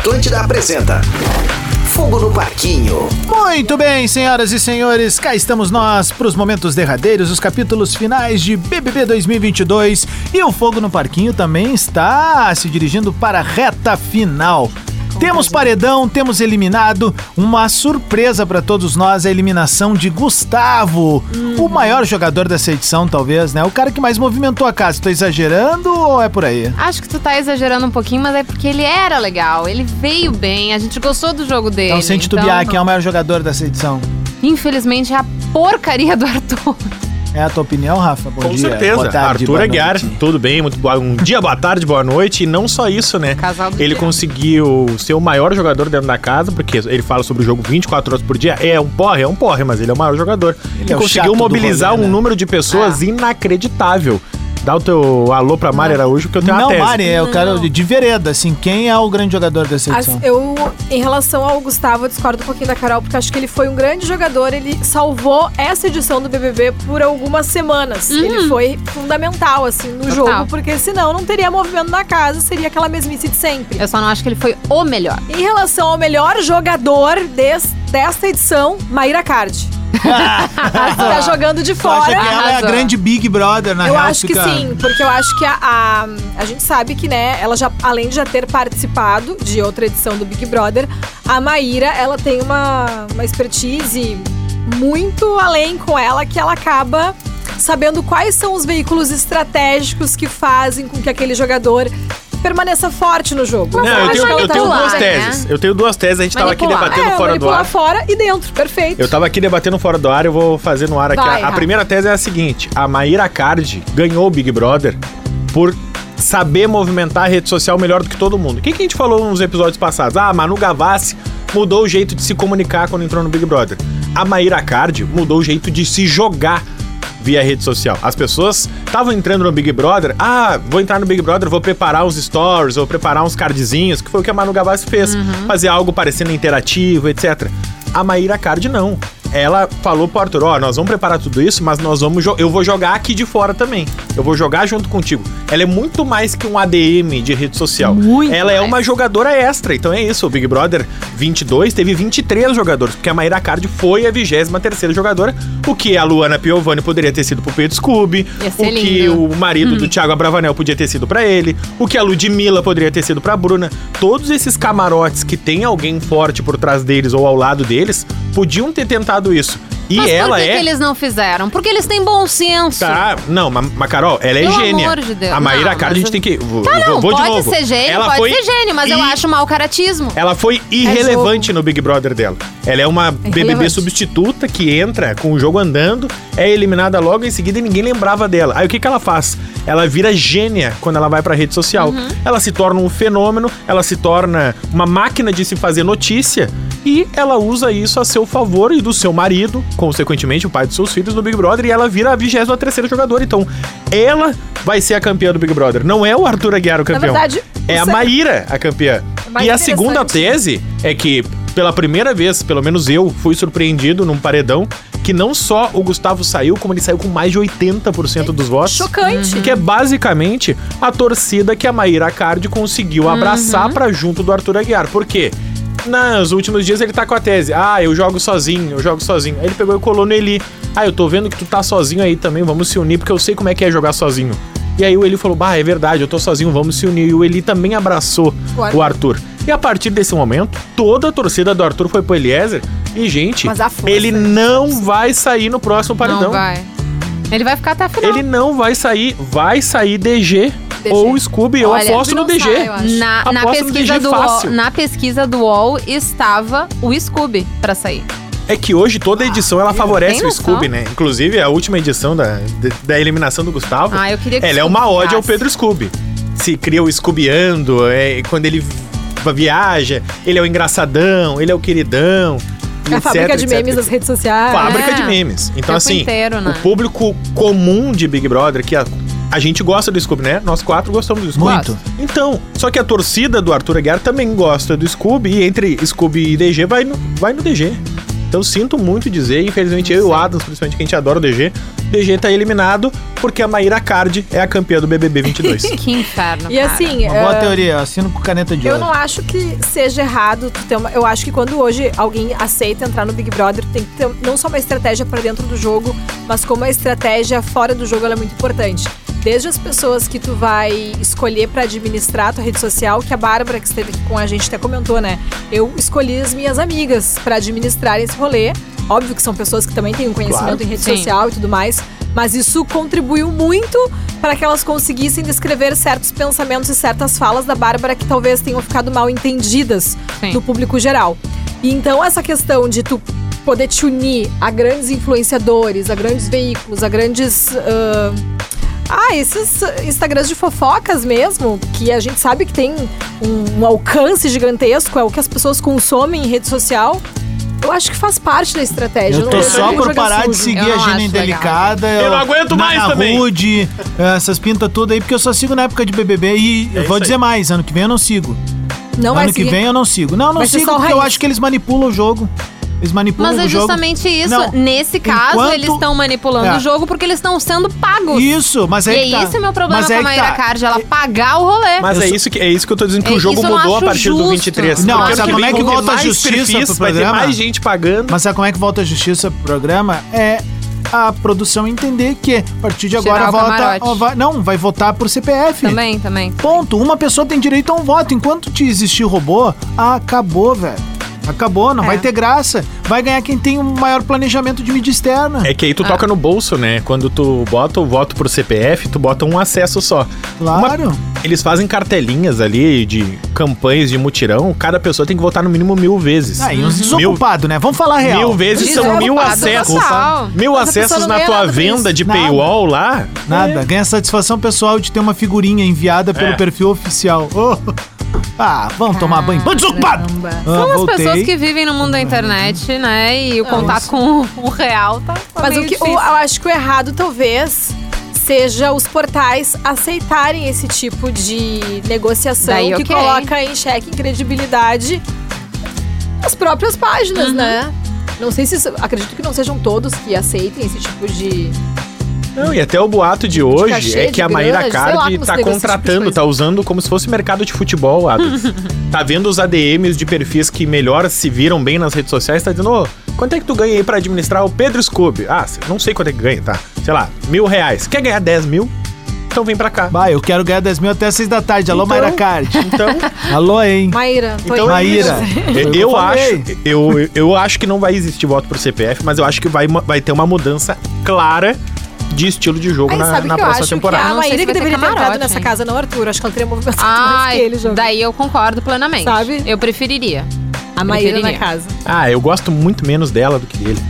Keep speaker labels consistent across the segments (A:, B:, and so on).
A: Atlântida apresenta Fogo no Parquinho.
B: Muito bem, senhoras e senhores, cá estamos nós para os momentos derradeiros, os capítulos finais de BBB 2022 e o Fogo no Parquinho também está se dirigindo para a reta final. Temos paredão, temos eliminado. Uma surpresa para todos nós a eliminação de Gustavo, o maior jogador dessa edição, talvez, né? O cara que mais movimentou a casa. Tô exagerando ou é por aí?
C: Acho que tu tá exagerando um pouquinho, mas é porque ele era legal, ele veio bem, a gente gostou do jogo dele.
B: Então, sem titubear, quem é o maior jogador dessa edição?
C: Infelizmente, é a porcaria do Arthur.
B: É a tua opinião, Rafa? Bom
D: Com
B: dia.
D: certeza.
B: Boa tarde,
D: Arthur Aguiar, tudo bem, muito boa. Um dia, boa tarde, boa noite. E não só isso, né?
C: Casal do
D: ele
C: dia.
D: conseguiu ser o maior jogador dentro da casa, porque ele fala sobre o jogo 24 horas por dia. É um porre, é um porre, mas ele é o maior jogador.
B: Ele
D: e
B: é
D: conseguiu mobilizar
B: rolê,
D: um
B: né?
D: número de pessoas
C: É.
D: inacreditável. Dá o teu alô pra Mari Araújo, que eu tenho
B: Não,
D: uma tese.
B: Mari, é o cara de, vereda, assim, quem é o grande jogador dessa
E: As-
B: edição?
E: eu, em relação ao Gustavo, eu discordo um pouquinho da Carol, porque acho que ele foi um grande jogador. Ele salvou essa edição do BBB por algumas semanas. Ele foi fundamental, assim, no
C: Total.
E: jogo, porque senão não teria movimento na casa, seria aquela mesmice de sempre.
C: Eu só não acho que ele foi o melhor.
E: Em relação ao melhor jogador des- desta edição, Maíra Card. Tá jogando de
B: Tu acha
E: fora.
B: que ela é a
C: Arrasou.
B: grande Big Brother, na
E: Eu
B: real?
E: acho que
B: fica-
E: sim, porque eu acho que a, a, a gente sabe que, né, ela já, além de já ter participado de outra edição do Big Brother, a Maíra, ela tem uma, uma expertise muito além com ela, que ela acaba sabendo quais são os veículos estratégicos que fazem com que aquele jogador permaneça forte no jogo.
D: Não, eu tenho, eu
E: tá
D: tenho
E: lá.
D: duas
C: né?
D: teses. Eu tenho duas teses, a gente tava aqui
C: Manipular.
D: debatendo
E: É,
D: fora do
E: manipular
D: ar.
E: fora e dentro, perfeito.
D: Eu tava aqui debatendo fora do ar, eu vou fazer no ar aqui.
E: Vai,
D: a, a primeira tese é a seguinte: a Maíra Card ganhou o Big Brother por saber movimentar a rede social melhor do que todo mundo. O que, que a gente falou nos episódios passados? Ah, a Manu Gavassi mudou o jeito de se comunicar quando entrou no Big Brother. A Maíra Card mudou o jeito de se jogar via rede social. As pessoas estavam entrando no Big Brother, ah, vou entrar no Big Brother, vou preparar uns stories, vou preparar uns cardzinhos, que foi o que a Manu Gavassi fez. Fazer algo parecendo interativo, etc. A Maíra Card não. Ela falou pro Arthur, ó, nós vamos preparar tudo isso, mas nós vamos eu vou jogar aqui de fora também. Eu vou jogar junto contigo. Ela é muito mais que um ADM de rede social.
C: Muito
D: Ela é
C: mais.
D: uma jogadora extra. Então é isso, o Big Brother 22 teve 23 jogadores, porque a Maíra Card foi a 23ª jogadora, o que a Luana Piovani poderia ter sido pro Pedro Scooby, o
C: ser
D: que
C: lindo.
D: o marido do Thiago Abravanel podia ter sido pra ele, o que a Ludmilla poderia ter sido pra Bruna. Todos esses camarotes que tem alguém forte por trás deles ou ao lado deles, podiam ter tentado isso. E
C: mas
D: ela
C: por que,
D: é
C: que eles não fizeram? Porque eles têm bom senso.
D: Tá, não, mas, mas Carol, ela é
C: Pelo
D: gênia.
C: amor de Deus.
D: A Maíra Card a gente
C: eu-
D: tem que. Vou,
C: Tá, não,
D: vou, vou de
C: pode ser gênio,
D: ela
C: pode
D: foi
C: ser gênio, mas eu acho mau caratismo.
D: Ela foi irrelevante no Big Brother dela. Ela é uma BBB substituta que entra com o jogo andando, é eliminada logo em seguida e ninguém lembrava dela. Aí o que, que ela faz? Ela vira gênia quando ela vai pra rede social.
C: Uhum.
D: Ela se torna um fenômeno, ela se torna uma máquina de se fazer notícia e ela usa isso a seu favor e do seu marido, consequentemente o pai dos seus filhos no Big Brother, e ela vira a 23 jogadora. Então, ela vai ser a campeã do Big Brother. Não é o Arthur Aguiar o campeão.
E: verdade,
D: é a Maíra a campeã.
E: mais
D: E a segunda tese é que, pela primeira vez, pelo menos eu, fui surpreendido num paredão que não só o Gustavo saiu, como ele saiu com mais de 80% dos votos.
E: Chocante.
D: Que é basicamente a torcida que a Maíra Card conseguiu abraçar pra junto do Arthur Aguiar. Por quê? Nos últimos dias ele tá com a tese. Ah, eu jogo sozinho, eu jogo sozinho. Aí ele pegou e colou no Eli. Ah, eu tô vendo que tu tá sozinho aí também, vamos se unir, porque eu sei como é que é jogar sozinho. E aí o Eli falou: Bah, é verdade, eu tô sozinho, vamos se unir. E o Eli também abraçou
E: O Arthur.
D: o Arthur. E a partir desse momento, toda a torcida do Arthur foi pro Eliezer. E, gente, ele
E: né?
D: não vai sair no próximo paredão.
C: Não vai. Ele vai ficar até a final.
D: Ele não vai sair, vai sair DG,
E: DG.
D: ou Scooby. Eu
C: Olha,
D: aposto no DG.
E: sai.
C: Na, na
D: Aposto no
C: pesquisa
D: DG
C: do UOL,
D: fácil.
C: na pesquisa do UOL estava o Scooby pra sair.
D: É que hoje toda edição ela favorece
C: tem
D: o? Scooby, né? Inclusive a última edição da, da eliminação do Gustavo.
C: Ah, eu queria que
D: ela é uma ode ao. Pedro Scooby. Se cria o Scoobyando, é, quando ele viaja, ele é o engraçadão, ele é o queridão.
E: É a fábrica de
D: etc.
E: memes das redes sociais.
D: Fábrica
C: É.
D: de memes. Então,
C: Tempo
D: assim,
C: inteiro, né?
D: o público comum de Big Brother, que a, gente gosta do Scooby, né? Nós quatro gostamos do Scooby.
B: Muito.
D: Então, só que a torcida do Arthur Aguiar também gosta do Scooby, e entre Scooby e DG vai no, vai no DG. Então, sinto muito dizer, infelizmente eu e o Adams, principalmente que a gente adora o DG, GG tá eliminado porque a Maíra Card é a campeã do BBB 22.
C: Que inferno,
E: E
C: cara.
E: assim,
B: Uma boa
E: eh,
B: teoria, assino com caneta de
E: Eu
B: ouro.
E: não acho que seja errado uma. Eu acho que quando hoje alguém aceita entrar no Big Brother, tem que ter não só uma estratégia pra dentro do jogo, mas como a estratégia fora do jogo ela é muito importante. Desde as pessoas que tu vai escolher pra administrar a tua rede social, que a Bárbara, que esteve aqui com a gente, até comentou, né? Eu escolhi as minhas amigas pra administrar esse rolê. Óbvio que são pessoas que também têm um conhecimento
D: Claro.
E: em rede
C: Sim.
E: social e tudo mais. Mas isso contribuiu muito para que elas conseguissem descrever certos pensamentos e certas falas da Bárbara que talvez tenham ficado mal entendidas
C: Sim.
E: do público geral. E então essa questão de tu poder te unir a grandes influenciadores, a grandes veículos, a grandes. ah, ah, esses Instagrams de fofocas mesmo, que a gente sabe que tem um, um alcance gigantesco, é o que as pessoas consomem em rede social. Eu acho que faz parte da estratégia.
B: Eu
E: não
B: tô
E: vejo
B: só por
E: jogo
B: parar de
E: sujo.
B: seguir
C: Eu
B: a Gina Indelicada.
D: Eu não aguento mais
B: Nana
D: também.
B: Rude, essas pintas tudo aí, porque eu só sigo na época de BBB. E eu
D: isso
B: vou
D: aí.
B: dizer mais, ano que vem eu não sigo.
E: Não vai
B: ano que
E: seguir.
B: vem eu não sigo. Não, não sigo porque eu acho que eles manipulam o jogo. Eles manipulam
C: Mas
B: o
C: é
B: jogo.
C: justamente isso.
B: Não,
C: Nesse caso,
B: enquanto-
C: eles estão manipulando
B: É.
C: o jogo porque eles estão sendo pagos.
B: Isso, mas
C: E
B: aí
C: é
B: que tá.
C: esse o meu problema
B: Mas
C: com
B: aí
C: a
B: que
C: Maíra
B: tá.
C: Card, ela pagar o rolê.
D: Mas
B: Eu
D: é
B: sou-
D: isso, que, é isso que eu tô dizendo, que
C: É,
D: o jogo
C: isso
D: mudou a partir do
C: justo.
D: 23.
B: Não,
D: que
B: como é que volta a justiça
D: perfis,
B: pro
D: Vai ter
B: programa?
D: mais gente pagando.
B: Mas sabe como é que volta a justiça pro programa? É a produção entender que a partir de
C: Tirar
B: agora
C: camarote.
B: ó, vai- não, vai votar por CPF.
C: Também, também.
B: Ponto. Uma pessoa tem direito a um voto. Enquanto te existir robô, acabou, velho. Acabou, não
C: É.
B: vai ter graça. Vai ganhar quem tem um maior planejamento de mídia externa.
D: É que aí tu toca no bolso, né? Quando tu bota o voto pro CPF, tu bota um acesso só.
B: Claro.
D: Uma- eles fazem cartelinhas ali de campanhas de mutirão. Cada pessoa tem que votar no mínimo mil vezes.
B: Ah, e uns
D: Mil,
B: desocupados, né? Vamos falar real.
D: mil vezes são mil acessos. Mil
E: Mas
D: acessos na tua venda de
B: Nada.
D: paywall lá.
B: Nada. Ganha satisfação pessoal de ter uma figurinha enviada pelo
D: É.
B: perfil oficial. Oh. Ah, vamos tomar banho. Bando desocupado! Ah,
C: São as
B: voltei.
C: pessoas que vivem no mundo da internet, né? E o contato com o real tá, tá
E: Mas
C: meio
E: o que, o- eu acho que o errado, talvez, seja os portais aceitarem esse tipo de negociação
C: Daí,
E: que
C: ok.
E: coloca em xeque em credibilidade as próprias páginas,
C: Uhum.
E: né? Não sei se. Acredito que não sejam todos que aceitem esse tipo de.
D: Não, e até o boato de hoje é
E: de
D: que a Maíra Card tá
E: esse tipo
D: contratando,
E: coisa.
D: tá usando como se fosse mercado de futebol, Adams. tá vendo os ADMs de perfis que melhor se viram bem nas redes sociais, tá dizendo, ô, quanto é que tu ganha aí pra administrar o Pedro Scooby? Ah, não sei quanto é que ganha, tá? Sei lá, mil reais. Quer ganhar 10 mil? Então vem pra cá.
B: Bah, eu quero ganhar 10 mil até 6 da tarde. Alô,
D: Então-
B: Mayra Card.
D: Então,
B: Alô, hein?
E: Maíra, tô
D: então é
B: Maíra. Foi
D: Eu,
B: eu
D: acho, eu, eu acho que não vai existir voto pro CPF, mas eu acho que vai, vai ter uma mudança clara de estilo de jogo
E: Aí
D: na,
E: sabe
D: na
E: que eu
D: próxima
E: acho
D: temporada.
E: que a Maíra que
C: ter
E: deveria ter entrado
C: camarote,
E: nessa
C: hein?
E: casa, não Arthur. Acho que ela teria movimentado mais
C: Ai,
E: que ele jogando.
C: daí eu concordo plenamente.
E: Sabe?
C: Eu preferiria.
E: A Maíra na casa.
D: Ah, eu gosto muito menos dela do que dele.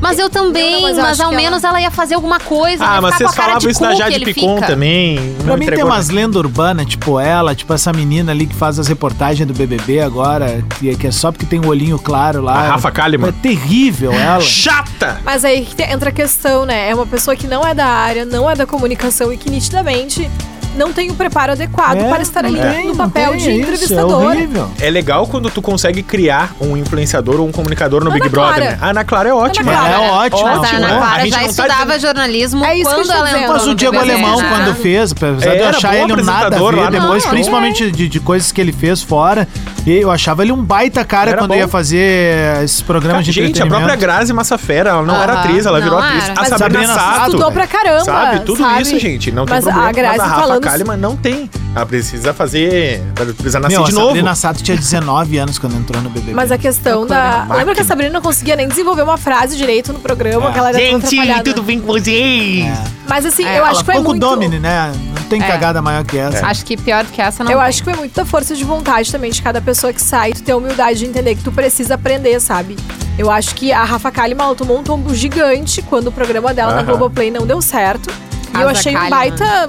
C: Mas eu também,
E: Não, não, mas eu
C: mas, ao
E: que ela-
C: menos ela... ia fazer alguma coisa.
D: Ah, mas vocês falavam
C: de
D: isso da Jade Picon
C: fica.
D: também. Não
B: Pra mim tem umas lendas urbanas, tipo ela, tipo essa menina ali que faz as reportagens do BBB agora, que, que é só porque tem o olhinho claro lá.
D: A Rafa Kalimann.
B: É terrível ela.
D: Chata!
E: Mas aí entra a questão, né? É uma pessoa que não é da área, não é da comunicação e que nitidamente não tem o preparo adequado
B: É,
E: para estar ali
B: tem,
E: no papel de
B: é isso,
E: entrevistador.
B: É horrível.
D: É legal quando tu consegue criar um influenciador ou um comunicador no
E: Ana
D: Big Brother,
E: Clara.
D: né? A Ana Clara é ótima.
E: Ana
B: Ela
E: Clara.
B: é ótima.
C: Mas a
D: Ótimo,
C: Ana
D: né? A
C: Clara
D: gente
C: já
D: não tá
C: estudava
D: dizendo-
C: jornalismo
E: É isso que eu
C: quando ela
E: dizendo.
C: entrou
B: Mas o Diego Alemão, quando fez, apesar de eu achar ele um nada a ver depois,
C: não,
B: principalmente de, de coisas que ele fez fora, e eu achava ele um baita cara
D: Era
B: quando
D: bom.
B: ia fazer esses programas de
D: Gente, a própria Grazi Massafera, ela não era
C: Aham,
D: atriz, ela virou atriz. A
C: Mas
D: Sabrina,
B: Sabrina
D: Sato.
E: Estudou pra caramba.
D: Sabe? Tudo isso, gente. Não tem
E: Mas
D: problema.
E: a Grazi
D: mas a Kalimann não tem. Ela precisa fazer. Ela precisa nascer
B: Meu, a
D: de novo.
B: Sabrina Sato tinha 19 anos quando entrou no BBB.
E: Mas a questão da.
B: Máquina.
E: Lembra que a Sabrina não conseguia nem desenvolver uma frase direito no programa,
B: É.
E: que ela era toda atrapalhada.
D: bem com vocês?
B: É.
E: Mas assim,
C: É,
E: eu acho que foi
B: com o
E: muito.
B: Domini, né? Não tem
C: É.
B: cagada maior que essa.
C: Acho que pior do que essa não
E: Eu
C: tem.
E: acho que foi muito da força de vontade também de cada pessoa que sai, tu ter a humildade de entender que tu precisa aprender, sabe? Eu acho que a Rafa Kalimann tomou um tombo gigante quando o programa dela na
D: Aham.
E: Globoplay não deu certo. e eu
C: Casa
E: achei um
C: Kalimann.
E: baita,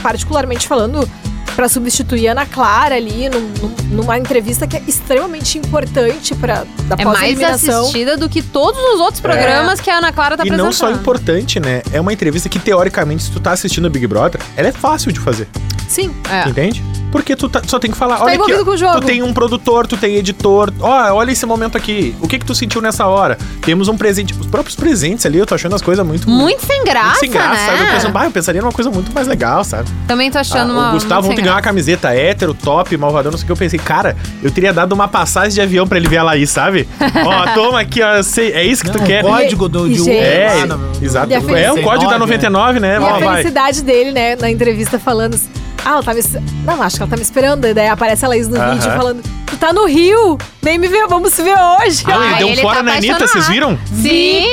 E: particularmente falando, pra substituir a Ana Clara ali, num- num- numa entrevista que é extremamente importante pra, da
C: É mais assistida do que todos os outros programas que a Ana Clara tá
D: E
C: apresentando.
D: não só importante, né? É uma entrevista que, teoricamente, se tu tá assistindo o Big Brother, ela é fácil de fazer.
E: Sim.
C: É.
D: Entende? Porque tu tá- só tem que falar,
E: tá
D: olha aqui,
E: envolvido
D: ó,
E: com o jogo.
D: tu tem um produtor, tu tem editor, ó, olha esse momento aqui, o que que tu sentiu nessa hora? Temos um presente, os próprios presentes ali, eu tô achando as coisas muito...
C: Muito sem graça,
D: muito sem graça,
C: né?
D: sabe? Eu, penso, bah, eu pensaria numa coisa muito mais legal, sabe?
C: Também tô achando
D: Ah,
C: uma.
D: o Gustavo
C: muito
D: ontem ganhou uma camiseta hétero, top, malvadão, não sei o que. Eu pensei, cara, eu teria dado uma passagem de avião pra ele ver a Laís, sabe? ó, toma aqui, ó, sei, é isso que tu
B: Não,
D: quer.
B: o código do, de
E: gente-
D: É, exato. É o código da 99, né?
E: E
D: Ó,
E: a
D: vai.
E: felicidade dele, né, na entrevista falando assim, ah, ela tá me... Não, acho que ela tá me esperando. E daí aparece a Laís no
D: Aham.
E: vídeo falando, tu tá no Rio, vem me ver, vamos se ver hoje.
D: Ah, ele deu um
C: ele
D: fora
C: tá
D: na Anitta,
C: apaixonado.
D: vocês viram?
C: Sim!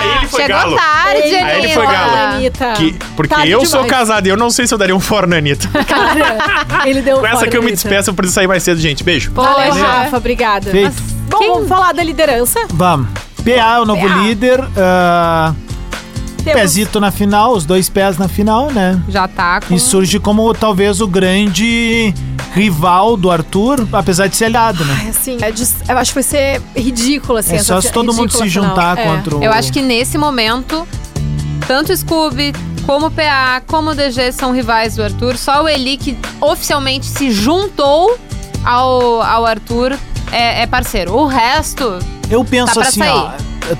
D: Aí ele foi
C: Chegou
D: galo.
C: tarde,
E: Ele-
C: Anitta.
D: Aí ele foi galo.
E: Anitta.
D: Que- porque
E: Tarde
D: eu sou
E: demais.
D: casado e eu não sei se eu daria um fora na Anitta.
E: Cara, ele deu um
D: Com essa
E: fora
D: que eu
E: na
D: me
E: Anitta.
D: despeço, eu preciso sair mais cedo, gente. Beijo.
E: Valeu,
C: Poxa.
E: Rafa, obrigada.
B: Feito.
E: Bom,
C: Quem-
E: vamos falar da liderança.
B: Vamos. PA é o novo
E: PA.
B: líder. ah,
E: Temos-
B: pezito na final, os dois pés na final, né?
C: Já tá com.
B: E surge como talvez o grande rival do Arthur, apesar de ser aliado, né?
E: Ai, assim, é de- eu acho que vai ser ridículo, assim.
B: É só se todo mundo se
E: final.
B: juntar
E: É.
B: contra o.
C: Eu acho que nesse momento, tanto o Scooby, como o PA, como o DG são rivais do Arthur. Só o Eli que oficialmente se juntou ao, ao Arthur é, é parceiro. O resto,
B: Eu penso
C: Tá pra
B: assim,
C: sair.
B: ó.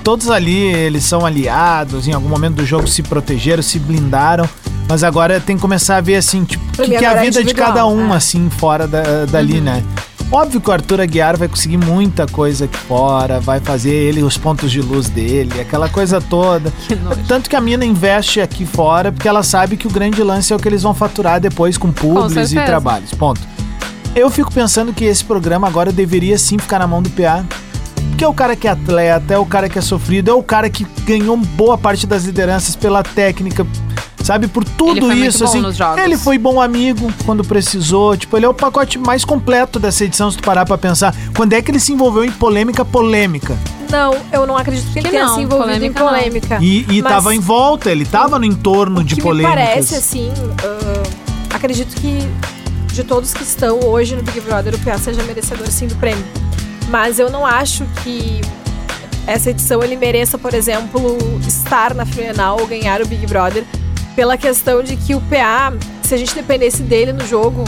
B: Todos ali, eles são aliados, em algum momento do jogo se protegeram, se blindaram. Mas agora tem que começar a ver, assim, tipo, o que, que é a
E: é
B: vida de cada um,
E: é.
B: assim, fora da, dali,
C: Uhum.
B: né? Óbvio que o Arthur Aguiar vai conseguir muita coisa aqui fora, vai fazer ele os pontos de luz dele, aquela coisa toda.
C: Que.
B: Tanto que a mina investe aqui fora, porque ela sabe que o grande lance é o que eles vão faturar depois com publis e trabalhos. Ponto. Eu fico pensando que esse programa agora deveria sim ficar na mão do PA. Porque é o cara que é atleta, é o cara que é sofrido, é o cara que ganhou boa parte das lideranças pela técnica, sabe? Por tudo
C: Ele foi muito
B: isso,
C: bom
B: assim.
C: nos jogos.
B: Ele foi bom amigo quando precisou. Tipo, ele é o pacote mais completo dessa edição, se tu parar pra pensar. Quando é que ele se envolveu em polêmica, polêmica?
E: Não, eu não acredito que ele
C: Que
E: tenha
C: não,
E: se envolvido
C: polêmica
E: em
C: não.
E: polêmica.
B: E, e
E: Mas
B: tava em volta, ele tava no entorno
E: o
B: de
E: me parece, assim, ah, acredito que de todos que estão hoje no Big Brother, o PA seja merecedor, sim, do prêmio. Mas eu não acho que essa edição ele mereça, por exemplo, estar na final ou ganhar o Big Brother pela questão de que o PA, se a gente dependesse dele no jogo,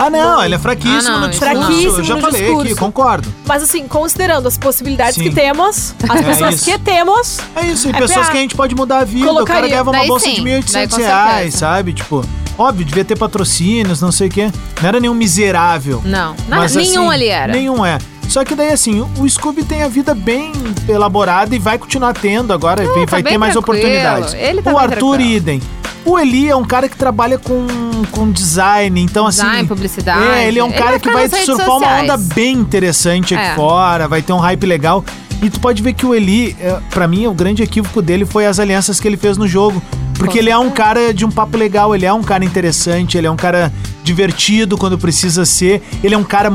B: Ah, não, ele é fraquíssimo
C: Ah, não,
B: no discurso.
E: Fraquíssimo
B: Eu já
E: no
B: falei
E: discurso.
B: aqui, concordo.
E: mas assim, considerando as possibilidades
B: Sim.
E: que temos, as
B: É
E: pessoas
B: isso.
E: que temos,
B: É isso, e
E: É
B: pessoas
E: PA.
B: que a gente pode mudar a vida. O cara
E: Colocaria.
B: ganhava uma
C: Daí
B: bolsa
C: sim,
B: de
C: daí
B: 1.800
C: com
B: reais, sabe? Tipo, óbvio, devia ter patrocínios, não sei o quê. Não era nenhum miserável.
C: Não, não
B: Mas,
C: nenhum
B: assim,
C: ali era.
B: Nenhum é. Só que daí, assim, o- Scooby tem a vida bem elaborada e vai continuar tendo agora, vai,
C: tá
B: vai ter
C: bem
B: mais
C: tranquilo.
B: oportunidades.
C: Ele tá
B: o Arthur,
C: tranquilo.
B: idem. O Eli é um cara que trabalha com, com design, então assim.
C: Design, publicidade.
B: É, ele é um cara
C: vai
B: que vai surfar uma onda bem interessante aqui
C: É.
B: fora, vai ter um hype legal. E tu pode ver que o Eli, é, pra mim, o grande equívoco dele foi as alianças que ele fez no jogo. Porque ele é um cara de um papo legal, ele é um cara interessante, ele é um cara divertido quando precisa ser. Ele é um cara.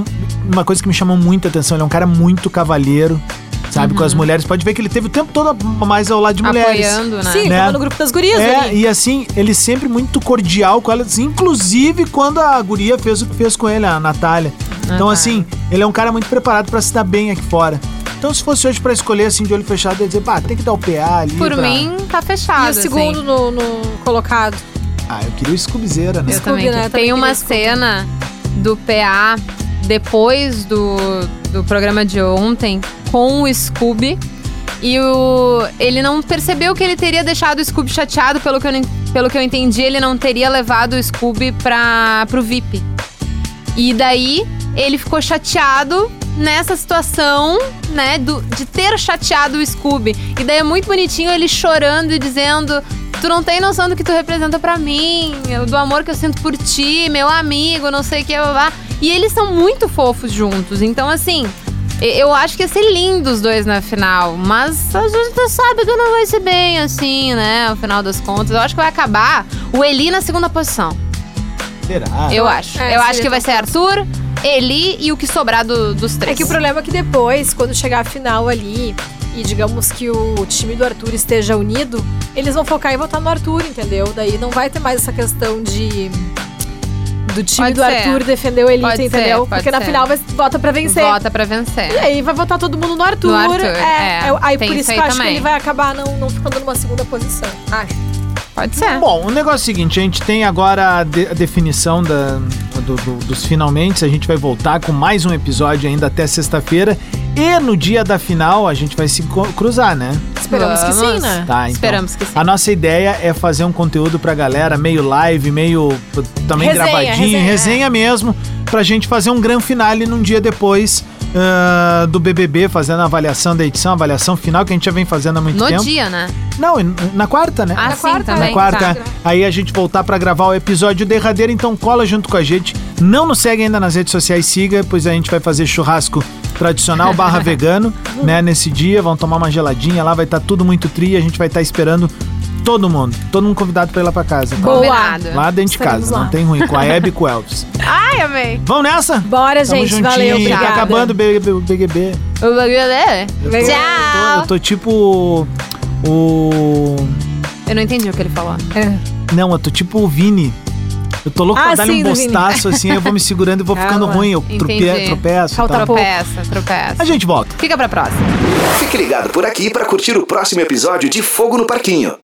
B: Uma coisa que me chamou muita atenção, ele é um cara muito cavalheiro, sabe? Com as mulheres. Pode ver que ele teve o tempo todo mais ao lado de mulheres.
C: Uhum. Apoiando, né?
E: sim,
B: Né?
E: no grupo das gurias
B: É,
E: ali.
B: e assim, ele sempre muito cordial com elas, inclusive quando a guria fez o que fez com ele, a Natália. Então, assim, ele é um cara muito preparado pra se dar bem aqui fora. Então, se fosse hoje pra escolher, assim, de olho fechado, eu ia dizer, pá, tem que dar o PA ali.
C: Por
B: pra-
C: mim, tá
E: E
C: fechado.
E: o segundo
C: assim.
E: no, no colocado.
B: Ah, eu queria o Scoobyzeira, né?
C: Eu
E: Scooby,
C: também.
E: né?
C: Tem
E: Também
C: uma cena do PA depois do, do programa de ontem com o Scooby. E o, ele não percebeu que ele teria deixado o Scooby chateado, pelo que eu, pelo que eu entendi, ele não teria levado o Scooby pra, pro VIP. E daí ele ficou chateado nessa situação, né, do, de ter chateado o Scooby. E daí é muito bonitinho ele chorando e dizendo: Tu não tem noção do que tu representa pra mim, do amor que eu sinto por ti, meu amigo, não sei o que, blá, blá. Blá." E eles são muito fofos juntos. Então, assim, e- eu acho que ia ser lindo os dois na final. Mas a gente sabe que não vai ser bem assim, né? No final das contas. Eu acho que vai acabar o Eli na segunda posição.
B: Será?
C: Eu acho.
E: É,
C: eu acho que vai ser Arthur, Eli e o que sobrar do- dos três.
E: É que o problema é que depois, quando chegar a final ali, e digamos que o time do Arthur esteja unido, eles vão focar em votar no Arthur, entendeu? Daí não vai ter mais essa questão de. Do time
C: Pode
E: do
C: ser.
E: Arthur defender o Elite,
C: Pode ser,
E: entendeu?
C: pode
E: Porque na
C: ser.
E: final vai, vota pra vencer.
C: Vota pra vencer.
E: E aí vai votar todo mundo no Arthur.
C: No Arthur,
E: é,
C: é.
E: é, aí
C: Tem
E: por
C: isso
E: que eu acho
C: também.
E: que ele vai acabar não, não ficando numa segunda posição. Acho.
C: Pode ser.
B: Bom, o negócio é o seguinte, a gente tem agora a, de- a definição da, do- do- dos finalmente, a gente vai voltar com mais um episódio ainda até sexta-feira. E no dia da final a gente vai se cruzar, né?
E: Esperamos que sim,
C: Vamos.
E: né?
B: Tá, então.
C: Esperamos que sim.
B: A nossa ideia é fazer um conteúdo pra galera, meio live, meio também
E: Resenha,
B: gravadinho,
E: resenha.
B: resenha, mesmo, pra gente fazer um grande finale num dia depois ah, do BBB, fazendo a avaliação da edição, a avaliação final, que a gente já vem fazendo há muito
C: No
B: tempo.
C: dia, né?
B: Não, na quarta, né?
C: Ah,
E: Na
C: sim,
E: quarta,
C: também.
B: Na quarta,
C: tá.
B: aí a gente voltar pra gravar o episódio derradeiro, então cola junto com a gente. Não nos segue ainda nas redes sociais, siga, pois a gente vai fazer churrasco tradicional barra vegano, né? Nesse dia, vão tomar uma geladinha lá, vai estar tudo muito tri, a gente vai estar esperando todo mundo, todo mundo convidado pra ir lá pra casa. tá?
C: Combinado.
B: Lá dentro de
E: Estaremos
B: casa,
E: lá.
B: não tem ruim, com a Hebe e com o Elvis.
C: Ai, amei.
B: Vamos nessa?
E: Bora,
B: Tamo
E: gente.
B: juntinho,
E: Valeu,
B: tá
E: obrigada.
B: acabando o BBB. o BBB.
C: O bagulho é.
B: Eu tô, eu tô-
C: Tchau.
B: eu tô tipo o...
C: Eu não entendi o que ele falou.
E: É.
B: Não, eu tô tipo o Vini. Eu tô louco
E: Ah,
B: pra dar um bostaço assim, eu vou me segurando e vou ficando
E: Calma.
B: ruim. Eu trope, tropeço. e
E: Falta pouco.
C: Tropeça, tropeça.
B: A gente volta.
C: Fica pra próxima.
A: Fique ligado por aqui para curtir o próximo episódio de Fogo no Parquinho.